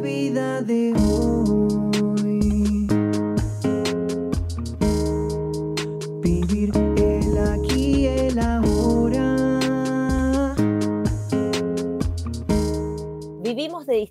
vida de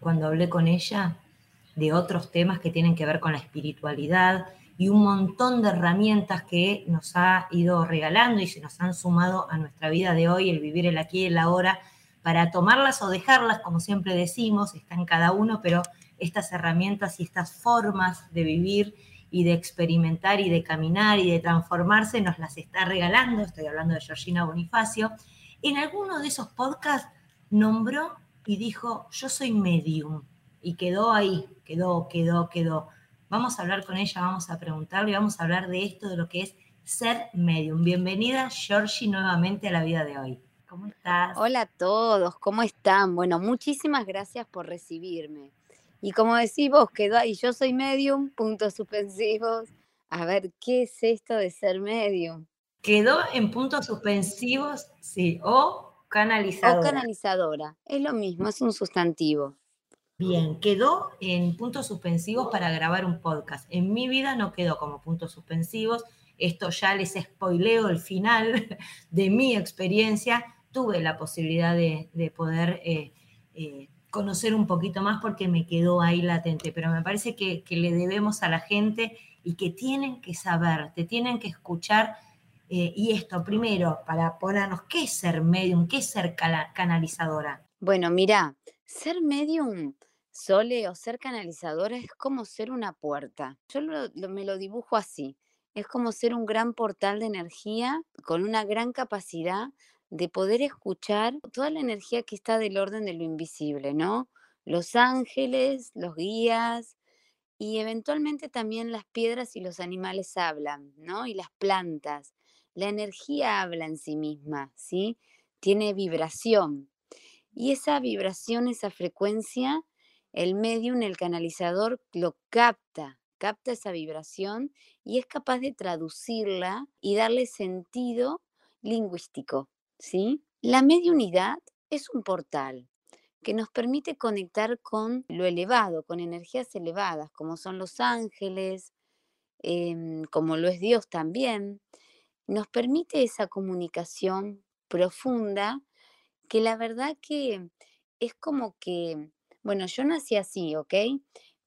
cuando hablé con ella de otros temas que tienen que ver con la espiritualidad y un montón de herramientas que nos ha ido regalando y se nos han sumado a nuestra vida de hoy, el vivir el aquí y el ahora, para tomarlas o dejarlas, como siempre decimos, está en cada uno, pero estas herramientas y estas formas de vivir y de experimentar y de caminar y de transformarse nos las está regalando, estoy hablando de Georgina Bonifacio, en alguno de esos podcasts nombró y dijo, yo soy medium. Y quedó ahí, quedó, quedó, quedó. Vamos a hablar con ella, vamos a preguntarle, vamos a hablar de esto, de lo que es ser medium. Bienvenida, Georgie, nuevamente a la vida de hoy. ¿Cómo estás? Hola a todos, ¿cómo están? Bueno, muchísimas gracias por recibirme. Y como decís vos, quedó ahí, yo soy medium, puntos suspensivos. A ver, ¿qué es esto de ser medium? Quedó en puntos suspensivos, sí, o canalizadora. O canalizadora, es lo mismo, es un sustantivo. Bien, quedó en puntos suspensivos para grabar un podcast. En mi vida no quedó como puntos suspensivos. Esto ya les spoileo el final de mi experiencia. Tuve la posibilidad de, de poder eh, eh, conocer un poquito más porque me quedó ahí latente, pero me parece que, que, le debemos a la gente y que tienen que saber, te tienen que escuchar. Eh, y esto, primero, para ponernos, ¿qué es ser medium? ¿Qué es ser canalizadora? Bueno, mira, ser medium Sole o ser canalizadora es como ser una puerta. Yo lo, me lo dibujo así. Es como ser un gran portal de energía con una gran capacidad de poder escuchar toda la energía que está del orden de lo invisible, ¿no? Los ángeles, los guías y eventualmente también las piedras y los animales hablan, ¿no? Y las plantas. La energía habla en sí misma, ¿sí? Tiene vibración. Y esa vibración, esa frecuencia, el medium, el canalizador, lo capta, capta esa vibración y es capaz de traducirla y darle sentido lingüístico, ¿sí? La mediunidad es un portal que nos permite conectar con lo elevado, con energías elevadas, como son los ángeles, eh, como lo es Dios también. Nos permite esa comunicación profunda que la verdad que es como que bueno, yo nací así, ¿ok?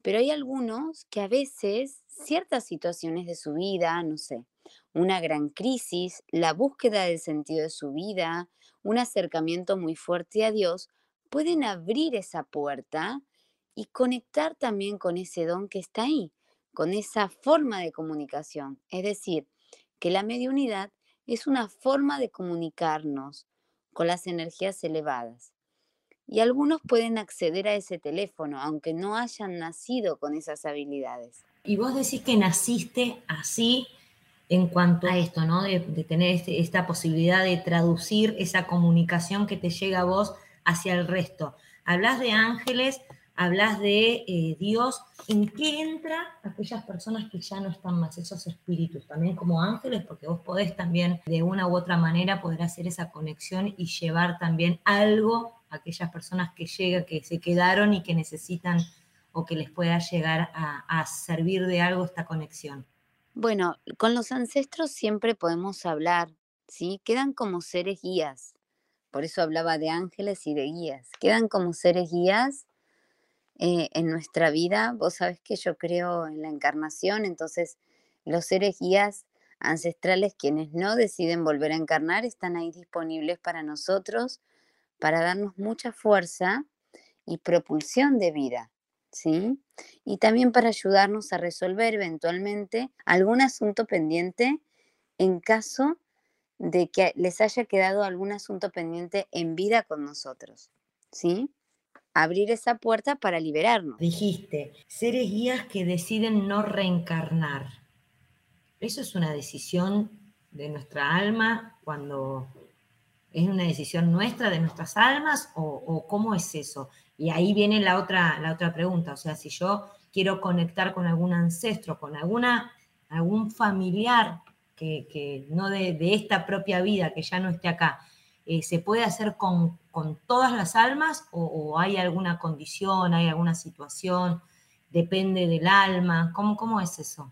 Pero hay algunos que a veces ciertas situaciones de su vida, no sé, una gran crisis, la búsqueda del sentido de su vida, un acercamiento muy fuerte a Dios, pueden abrir esa puerta y conectar también con ese don que está ahí, con esa forma de comunicación. Es decir, que la mediunidad es una forma de comunicarnos con las energías elevadas y algunos pueden acceder a ese teléfono, aunque no hayan nacido con esas habilidades. Y vos decís que naciste así en cuanto a esto, ¿no? De, de tener este, esta posibilidad de traducir esa comunicación que te llega a vos hacia el resto. Hablas de ángeles, hablas de eh, Dios. ¿En qué entra aquellas personas que ya no están más, esos espíritus? También como ángeles, porque vos podés también de una u otra manera poder hacer esa conexión y llevar también algo aquellas personas que llegan, que se quedaron y que necesitan o que les pueda llegar a, a servir de algo esta conexión? Bueno, con los ancestros siempre podemos hablar, ¿sí? Quedan como seres guías. Por eso hablaba de ángeles y de guías. Quedan como seres guías eh, en nuestra vida. Vos sabés que yo creo en la encarnación, entonces los seres guías ancestrales, quienes no deciden volver a encarnar, están ahí disponibles para nosotros para darnos mucha fuerza y propulsión de vida, ¿sí? Y también para ayudarnos a resolver eventualmente algún asunto pendiente en caso de que les haya quedado algún asunto pendiente en vida con nosotros, ¿sí? Abrir esa puerta para liberarnos. Dijiste, seres guías que deciden no reencarnar. Eso es una decisión de nuestra alma cuando es una decisión nuestra de nuestras almas o, cómo es eso. Y ahí viene la otra, la otra pregunta, o sea, si yo quiero conectar con algún ancestro, con alguna, algún familiar que, que no de, de, esta propia vida, que ya no esté acá, eh, ¿se puede hacer con, con todas las almas o, hay alguna condición, hay alguna situación? ¿Depende del alma? ¿Cómo, cómo es eso?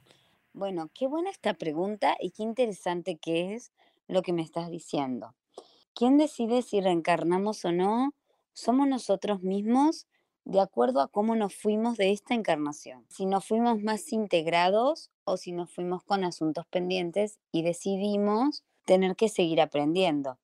Bueno, qué buena esta pregunta y qué interesante que es lo que me estás diciendo. ¿Quién decide si reencarnamos o no? Somos nosotros mismos de acuerdo a cómo nos fuimos de esta encarnación. Si nos fuimos más integrados o si nos fuimos con asuntos pendientes y decidimos tener que seguir aprendiendo.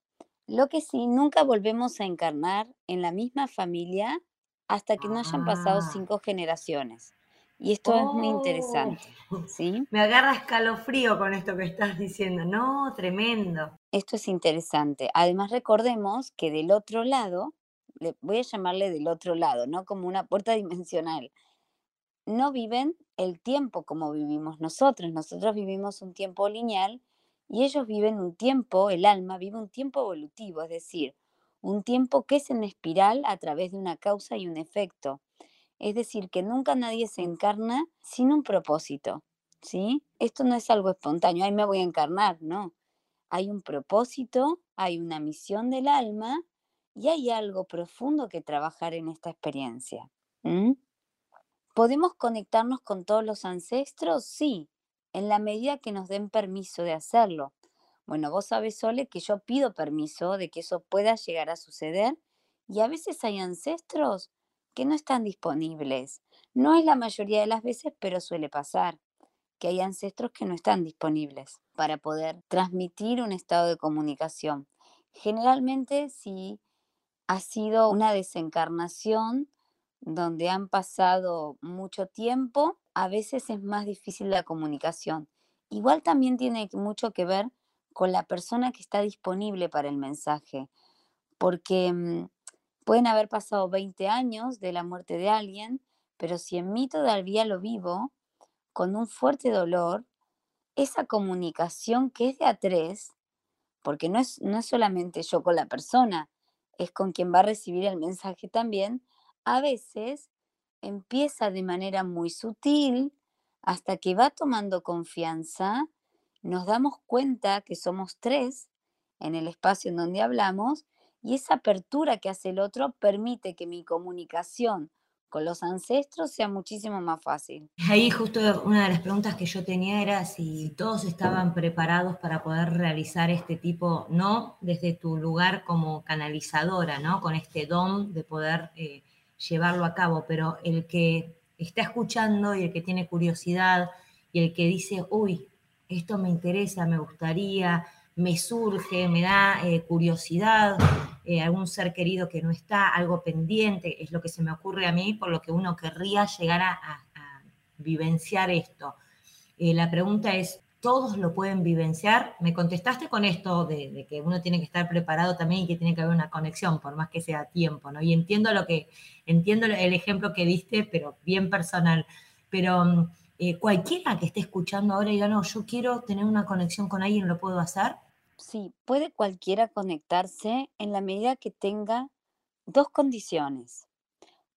Lo que sí, nunca volvemos a encarnar en la misma familia hasta que no hayan pasado Ah, cinco generaciones. Y esto es muy oh, interesante, ¿sí? me agarra escalofrío con esto que estás diciendo. No, tremendo. Esto es interesante. Además, recordemos que del otro lado, le voy a llamarle del otro lado, ¿no? Como una puerta dimensional. No viven el tiempo como vivimos nosotros. Nosotros vivimos un tiempo lineal y ellos viven un tiempo, el alma vive un tiempo evolutivo, es decir, un tiempo que es en espiral a través de una causa y un efecto. Es decir, que nunca nadie se encarna sin un propósito, ¿sí? Esto no es algo espontáneo, ahí me voy a encarnar, no. Hay un propósito, hay una misión del alma y hay algo profundo que trabajar en esta experiencia. ¿Podemos conectarnos con todos los ancestros? Sí, en la medida que nos den permiso de hacerlo. Bueno, vos sabés, Sole, que yo pido permiso de que eso pueda llegar a suceder y a veces hay ancestros que no están disponibles. No es la mayoría de las veces, pero suele pasar que hay ancestros que no están disponibles para poder transmitir un estado de comunicación. Generalmente, si ha sido una desencarnación donde han pasado mucho tiempo, a veces es más difícil la comunicación. Igual también tiene mucho que ver con la persona que está disponible para el mensaje, porque mm, pueden haber pasado 20 años de la muerte de alguien, pero si en mí todavía lo vivo, con un fuerte dolor, esa comunicación que es de a tres, porque no es, no es solamente yo con la persona, es con quien va a recibir el mensaje también, a veces empieza de manera muy sutil hasta que va tomando confianza, nos damos cuenta que somos tres en el espacio en donde hablamos y esa apertura que hace el otro permite que mi comunicación con los ancestros sea muchísimo más fácil. Ahí justo una de las preguntas que yo tenía era si todos estaban preparados para poder realizar este tipo, no desde tu lugar como canalizadora, ¿no? Con este don de poder eh, llevarlo a cabo, pero el que está escuchando y el que tiene curiosidad y el que dice, uy, esto me interesa, me gustaría, me surge, me da eh, curiosidad, eh, algún ser querido que no está, algo pendiente, es lo que se me ocurre a mí, por lo que uno querría llegar a, vivenciar esto. Eh, la pregunta es, ¿todos lo pueden vivenciar? Me contestaste con esto de, de, que uno tiene que estar preparado también y que tiene que haber una conexión, por más que sea tiempo, ¿no? Y entiendo lo que, entiendo el ejemplo que diste, pero bien personal. Pero eh, cualquiera que esté escuchando ahora y diga, no, yo quiero tener una conexión con alguien, ¿lo puedo hacer? Sí, puede cualquiera conectarse en la medida que tenga dos condiciones.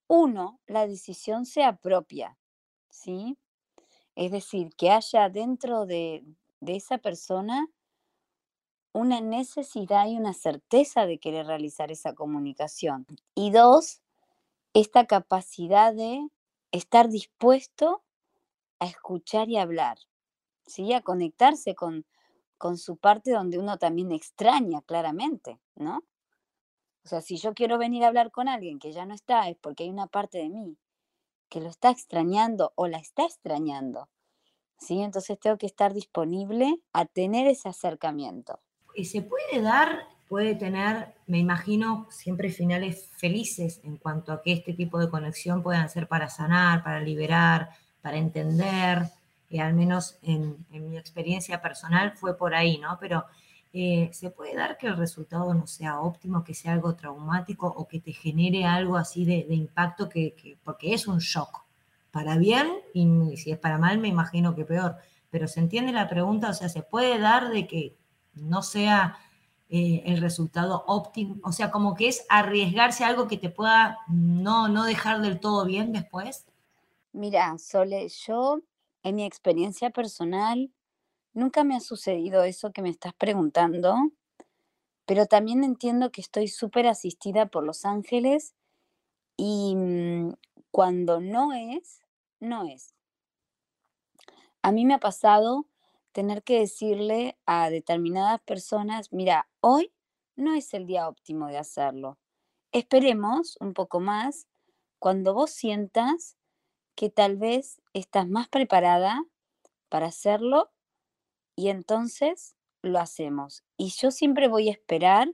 Uno, la decisión sea propia, ¿sí? Es decir, que haya dentro de, esa persona una necesidad y una certeza de querer realizar esa comunicación. Y dos, esta capacidad de estar dispuesto a escuchar y hablar, ¿sí? A conectarse con, con su parte donde uno también extraña claramente, ¿no? O sea, si yo quiero venir a hablar con alguien que ya no está, es porque hay una parte de mí que lo está extrañando o la está extrañando, ¿sí? Entonces tengo que estar disponible a tener ese acercamiento. Y se puede dar, puede tener, me imagino, siempre finales felices en cuanto a que este tipo de conexión puedan ser para sanar, para liberar, para entender, y al menos en, en, mi experiencia personal fue por ahí, ¿no? Pero eh, ¿se puede dar que el resultado no sea óptimo, que sea algo traumático o que te genere algo así de, impacto, que, porque es un shock? Para bien y si es para mal me imagino que peor. Pero se entiende la pregunta, o sea, ¿se puede dar de que no sea eh, el resultado óptimo? O sea, como que es arriesgarse a algo que te pueda no, no dejar del todo bien después. Mira, Sole, yo en mi experiencia personal Nunca me ha sucedido eso que me estás preguntando, pero también entiendo que estoy súper asistida por los ángeles y mm, cuando no es, no es. A mí me ha pasado tener que decirle a determinadas personas, mira, hoy no es el día óptimo de hacerlo. Esperemos un poco más cuando vos sientas que tal vez estás más preparada para hacerlo y entonces lo hacemos. Y yo siempre voy a esperar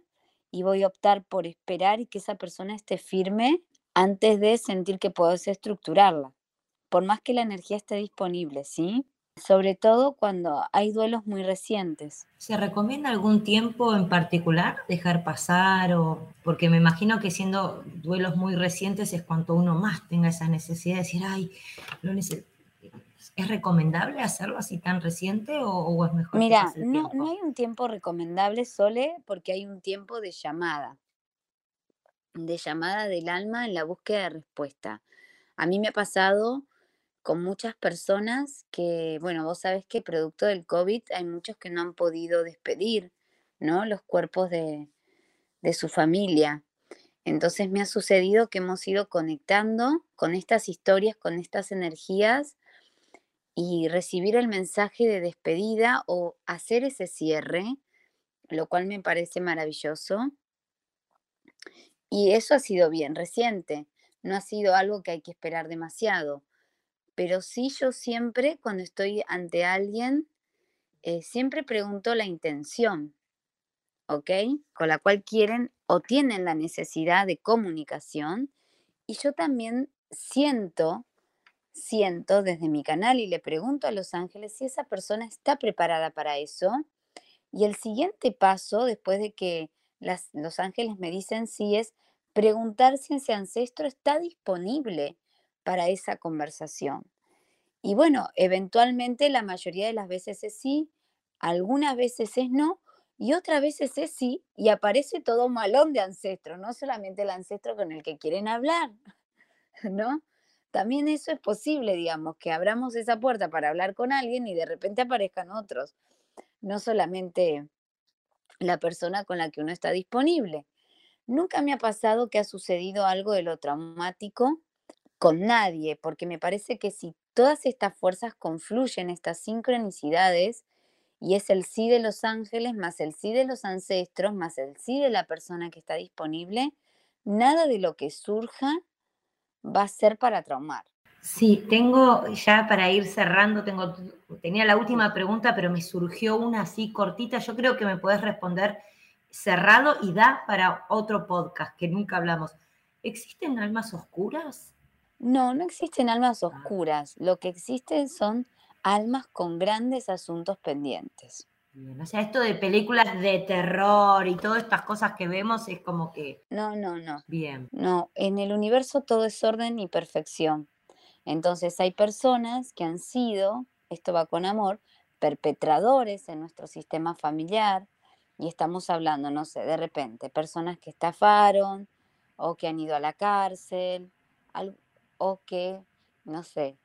y voy a optar por esperar y que esa persona esté firme antes de sentir que puedo estructurarla, por más que la energía esté disponible, ¿sí? Sobre todo cuando hay duelos muy recientes. ¿Se recomienda algún tiempo en particular dejar pasar o porque me imagino que siendo duelos muy recientes es cuanto uno más tenga esa necesidad de decir, ay, lo necesito ¿Es recomendable hacerlo así tan reciente o, es mejor? Mira, no, no hay un tiempo recomendable, Sole, porque hay un tiempo de llamada, de llamada del alma en la búsqueda de respuesta. A mí me ha pasado con muchas personas que, bueno, vos sabes que producto del COVID hay muchos que no han podido despedir, ¿no? Los cuerpos de, de su familia. Entonces me ha sucedido que hemos ido conectando con estas historias, con estas energías y recibir el mensaje de despedida o hacer ese cierre, lo cual me parece maravilloso. Y eso ha sido bien reciente, no ha sido algo que hay que esperar demasiado. Pero sí yo siempre, cuando estoy ante alguien, eh, siempre pregunto la intención, ¿ok? Con la cual quieren o tienen la necesidad de comunicación. Y yo también siento siento desde mi canal y le pregunto a los ángeles si esa persona está preparada para eso. Y el siguiente paso, después de que los ángeles me dicen sí, es preguntar si ese ancestro está disponible para esa conversación. Y bueno, eventualmente la mayoría de las veces es sí, algunas veces es no, y otras veces es sí, y aparece todo malón de ancestros, no solamente el ancestro con el que quieren hablar, ¿no? También eso es posible, digamos, que abramos esa puerta para hablar con alguien y de repente aparezcan otros, no solamente la persona con la que uno está disponible. Nunca me ha pasado que ha sucedido algo de lo traumático con nadie, porque me parece que si todas estas fuerzas confluyen, estas sincronicidades, y es el sí de los ángeles, más el sí de los ancestros, más el sí de la persona que está disponible, nada de lo que surja va a ser para traumar. Sí, tengo ya para ir cerrando, tengo, tenía la última pregunta, pero me surgió una así cortita. Yo creo que me puedes responder cerrado y da para otro podcast que nunca hablamos. ¿Existen almas oscuras? No, no existen almas ah. oscuras. Lo que existen son almas con grandes asuntos pendientes. O sea, esto de películas de terror y todas estas cosas que vemos es como que... No, no, no. Bien. No, en el universo todo es orden y perfección. Entonces hay personas que han sido, esto va con amor, perpetradores en nuestro sistema familiar y estamos hablando, no sé, de repente, personas que estafaron o que han ido a la cárcel o que, no sé,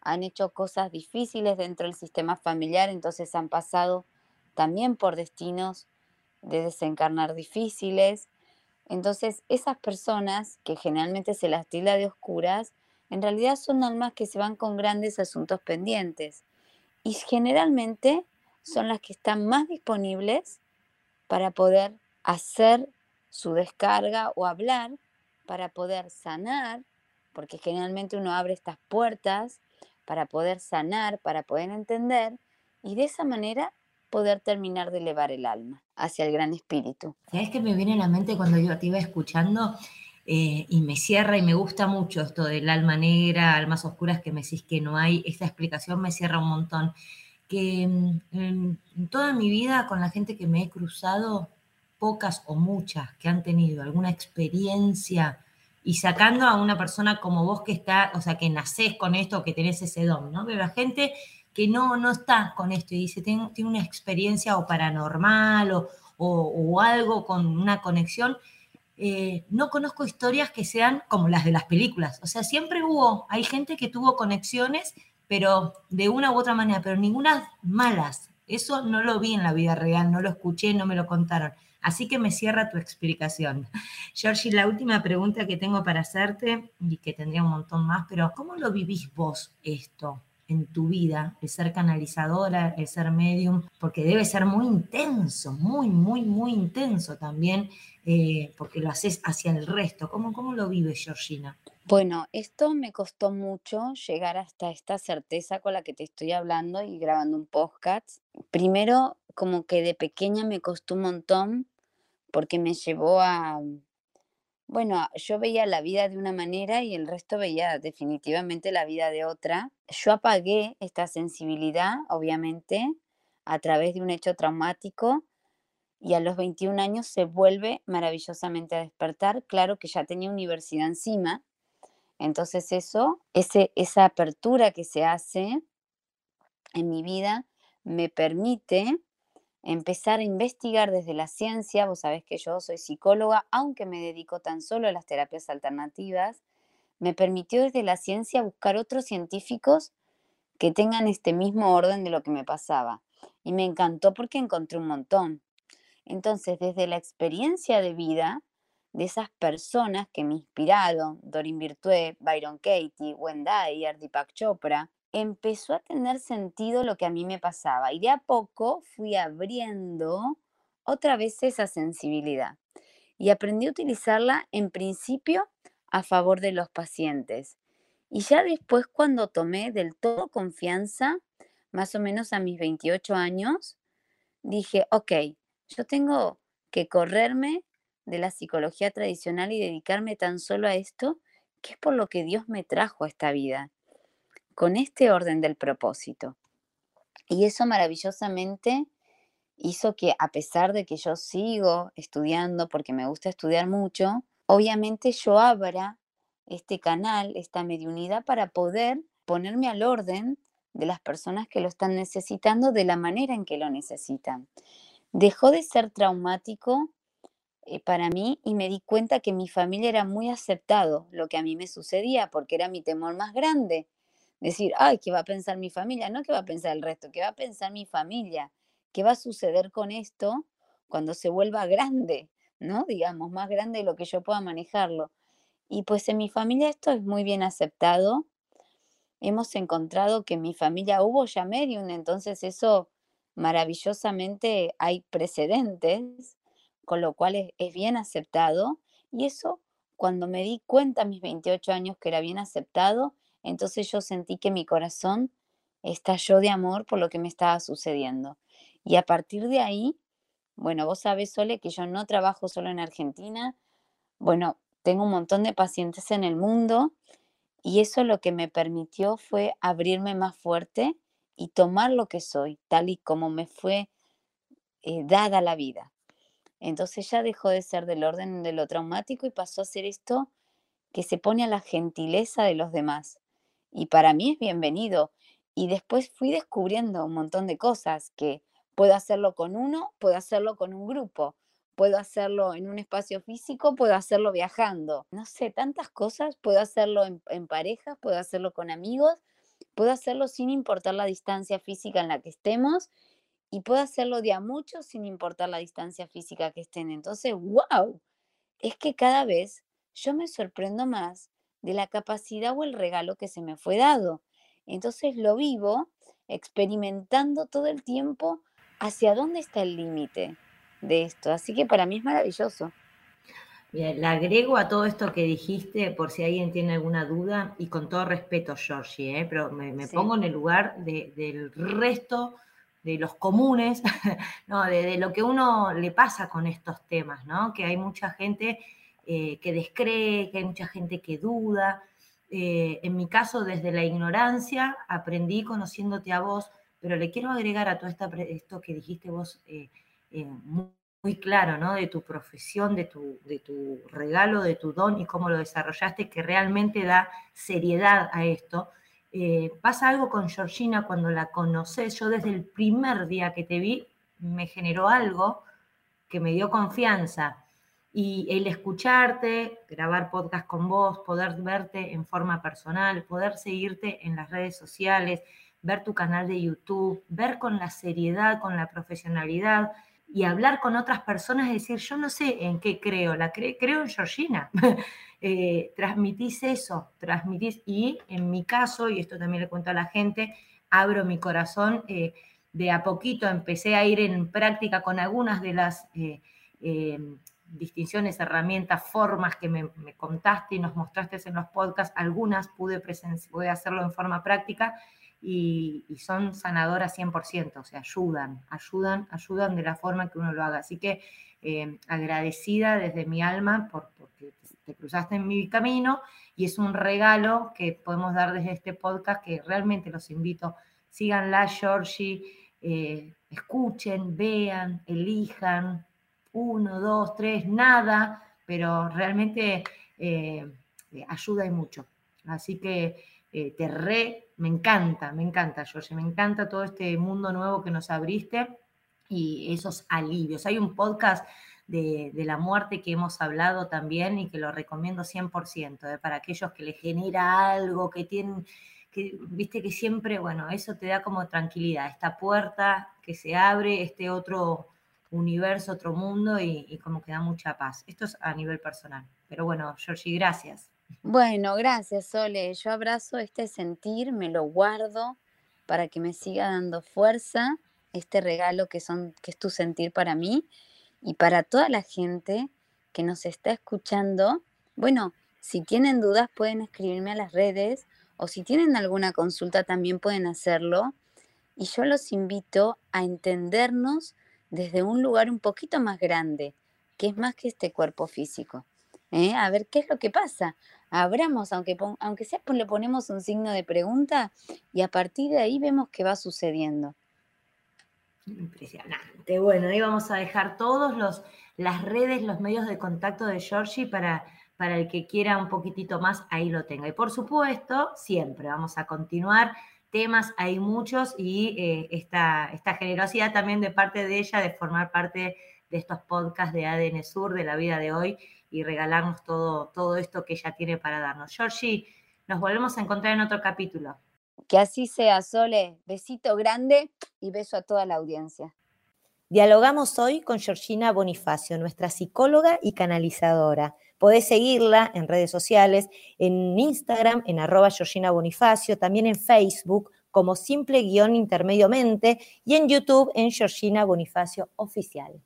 han hecho cosas difíciles dentro del sistema familiar, entonces han pasado también por destinos de desencarnar difíciles. Entonces, esas personas que generalmente se las tilda de oscuras, en realidad son almas que se van con grandes asuntos pendientes y generalmente son las que están más disponibles para poder hacer su descarga o hablar, para poder sanar, porque generalmente uno abre estas puertas para poder sanar, para poder entender, y de esa manera poder terminar de elevar el alma hacia el gran espíritu. ¿Sabes que me viene a la mente cuando yo te iba escuchando? Eh, y me cierra y me gusta mucho esto del alma negra, almas oscuras que me decís que no hay, esta explicación me cierra un montón. que mm, en, toda mi vida con la gente que me he cruzado, pocas o muchas que han tenido alguna experiencia y sacando a una persona como vos que está, o sea, que nacés con esto, que tenés ese don, ¿no? Pero la gente que no, no está con esto y dice, tiene, tiene una experiencia o paranormal o, o, o algo con una conexión, eh, no conozco historias que sean como las de las películas. O sea, siempre hubo, hay gente que tuvo conexiones, pero de una u otra manera, pero ninguna malas. Eso no lo vi en la vida real, no lo escuché, no me lo contaron. Así que me cierra tu explicación. Georgie, la última pregunta que tengo para hacerte, y que tendría un montón más, pero ¿cómo lo vivís vos esto en tu vida, el ser canalizadora, el ser medium? Porque debe ser muy intenso, muy, muy, muy intenso también, eh, porque lo haces hacia el resto. ¿Cómo, cómo lo vives, Georgina? Bueno, esto me costó mucho llegar hasta esta certeza con la que te estoy hablando y grabando un podcast. Primero, como que de pequeña me costó un montón porque me llevó a, bueno, yo veía la vida de una manera y el resto veía definitivamente la vida de otra. Yo apagué esta sensibilidad, obviamente, a través de un hecho traumático y a los 21 años se vuelve maravillosamente a despertar. Claro que ya tenía universidad encima, entonces eso, ese, esa apertura que se hace en mi vida me permite empezar a investigar desde la ciencia. Vos sabés que yo soy psicóloga, aunque me dedico tan solo a las terapias alternativas, me permitió desde la ciencia buscar otros científicos que tengan este mismo orden de lo que me pasaba. Y me encantó porque encontré un montón. Entonces, desde la experiencia de vida de esas personas que me inspiraron, Dorin Virtue, Byron Katie, Wendy Deepak Chopra, empezó a tener sentido lo que a mí me pasaba y de a poco fui abriendo otra vez esa sensibilidad y aprendí a utilizarla en principio a favor de los pacientes. Y ya después cuando tomé del todo confianza, más o menos a mis 28 años, dije, ok, yo tengo que correrme de la psicología tradicional y dedicarme tan solo a esto, que es por lo que Dios me trajo a esta vida, con este orden del propósito. Y eso maravillosamente hizo que a pesar de que yo sigo estudiando, porque me gusta estudiar mucho, obviamente yo abra este canal, esta mediunidad, para poder ponerme al orden de las personas que lo están necesitando de la manera en que lo necesitan. Dejó de ser traumático eh, para mí y me di cuenta que mi familia era muy aceptado lo que a mí me sucedía, porque era mi temor más grande. Decir, ay, ¿qué va a pensar mi familia? No, ¿qué va a pensar el resto? ¿Qué va a pensar mi familia? ¿Qué va a suceder con esto cuando se vuelva grande? ¿No? Digamos, más grande de lo que yo pueda manejarlo. Y pues en mi familia esto es muy bien aceptado. Hemos encontrado que en mi familia hubo ya medium, entonces eso maravillosamente hay precedentes, con lo cual es, es bien aceptado. Y eso, cuando me di cuenta a mis 28 años que era bien aceptado, entonces yo sentí que mi corazón estalló de amor por lo que me estaba sucediendo. Y a partir de ahí, bueno, vos sabés, Sole, que yo no trabajo solo en Argentina. Bueno, tengo un montón de pacientes en el mundo y eso lo que me permitió fue abrirme más fuerte y tomar lo que soy, tal y como me fue eh, dada la vida. Entonces ya dejó de ser del orden de lo traumático y pasó a ser esto que se pone a la gentileza de los demás. Y para mí es bienvenido. Y después fui descubriendo un montón de cosas, que puedo hacerlo con uno, puedo hacerlo con un grupo, puedo hacerlo en un espacio físico, puedo hacerlo viajando. No sé, tantas cosas, puedo hacerlo en, en pareja, puedo hacerlo con amigos, puedo hacerlo sin importar la distancia física en la que estemos y puedo hacerlo de a muchos sin importar la distancia física que estén. Entonces, wow, es que cada vez yo me sorprendo más de la capacidad o el regalo que se me fue dado. Entonces lo vivo experimentando todo el tiempo hacia dónde está el límite de esto. Así que para mí es maravilloso. Bien, le agrego a todo esto que dijiste, por si alguien tiene alguna duda, y con todo respeto, Georgie, ¿eh? pero me, me Sí. pongo en el lugar de- del resto de los comunes, no, de, de lo que uno le pasa con estos temas, ¿no? Que hay mucha gente eh, que descree, que hay mucha gente que duda. Eh, en mi caso, desde la ignorancia, aprendí conociéndote a vos, pero le quiero agregar a todo esto que dijiste vos eh, muy, claro, ¿no? De tu profesión, de tu, de tu regalo, de tu don y cómo lo desarrollaste, que realmente da seriedad a esto. Pasa algo con Georgina cuando la conoces. Yo desde el primer día que te vi me generó algo que me dio confianza. Y el escucharte, grabar podcast con vos, poder verte en forma personal, poder seguirte en las redes sociales, ver tu canal de YouTube, ver con la seriedad, con la profesionalidad y hablar con otras personas decir, yo no sé en qué creo, la creo en Georgina. Eh, transmitís eso, transmitís, y en mi caso, y esto también le cuento a la gente, abro mi corazón, eh, de a poquito empecé a ir en práctica con algunas de las eh, distinciones, herramientas, formas que me, contaste y nos mostraste en los podcasts, algunas pude, pude hacerlo en forma práctica y, son sanadoras 100%, o sea, ayudan, ayudan, ayudan de la forma que uno lo haga. Así que eh, agradecida desde mi alma por, porque te cruzaste en mi camino y es un regalo que podemos dar desde este podcast que realmente los invito, síganla, Georgie, eh, escuchen, vean, elijan, uno, dos, tres, nada, pero realmente eh, ayuda y mucho. Así que te re me encanta, me encanta, George, me encanta todo este mundo nuevo que nos abriste y esos alivios. Hay un podcast de, la muerte que hemos hablado también y que lo recomiendo 100%, ¿eh? para aquellos que les genera algo, que tienen, que viste que siempre, bueno, eso te da como tranquilidad, esta puerta que se abre, este otro universo, otro mundo y, como que da mucha paz. Esto es a nivel personal. Pero bueno, Georgie, gracias. Bueno, gracias, Sole. Yo abrazo este sentir, me lo guardo para que me siga dando fuerza, este regalo que, son, que es tu sentir para mí y para toda la gente que nos está escuchando. Bueno, si tienen dudas pueden escribirme a las redes o si tienen alguna consulta también pueden hacerlo. Y yo los invito a entendernos desde un lugar un poquito más grande, que es más que este cuerpo físico. ¿eh? A ver qué es lo que pasa abramos, aunque, aunque sea le ponemos un signo de pregunta y a partir de ahí vemos qué va sucediendo. Impresionante. Bueno, ahí vamos a dejar todos las redes, los medios de contacto de Georgie para, para el que quiera un poquitito más, ahí lo tenga. Y por supuesto, siempre vamos a continuar. Temas hay muchos y eh, esta, esta generosidad también de parte de ella de formar parte de estos podcasts de ADN Sur, de la vida de hoy y regalarnos todo, todo esto que ella tiene para darnos. Georgie, nos volvemos a encontrar en otro capítulo. Que así sea, Sole. Besito grande y beso a toda la audiencia. Dialogamos hoy con Georgina Bonifacio, nuestra psicóloga y canalizadora. Podés seguirla en redes sociales, en Instagram, en arroba Georgina Bonifacio, también en Facebook como simple guion intermediomente y en YouTube en Georgina Bonifacio Oficial.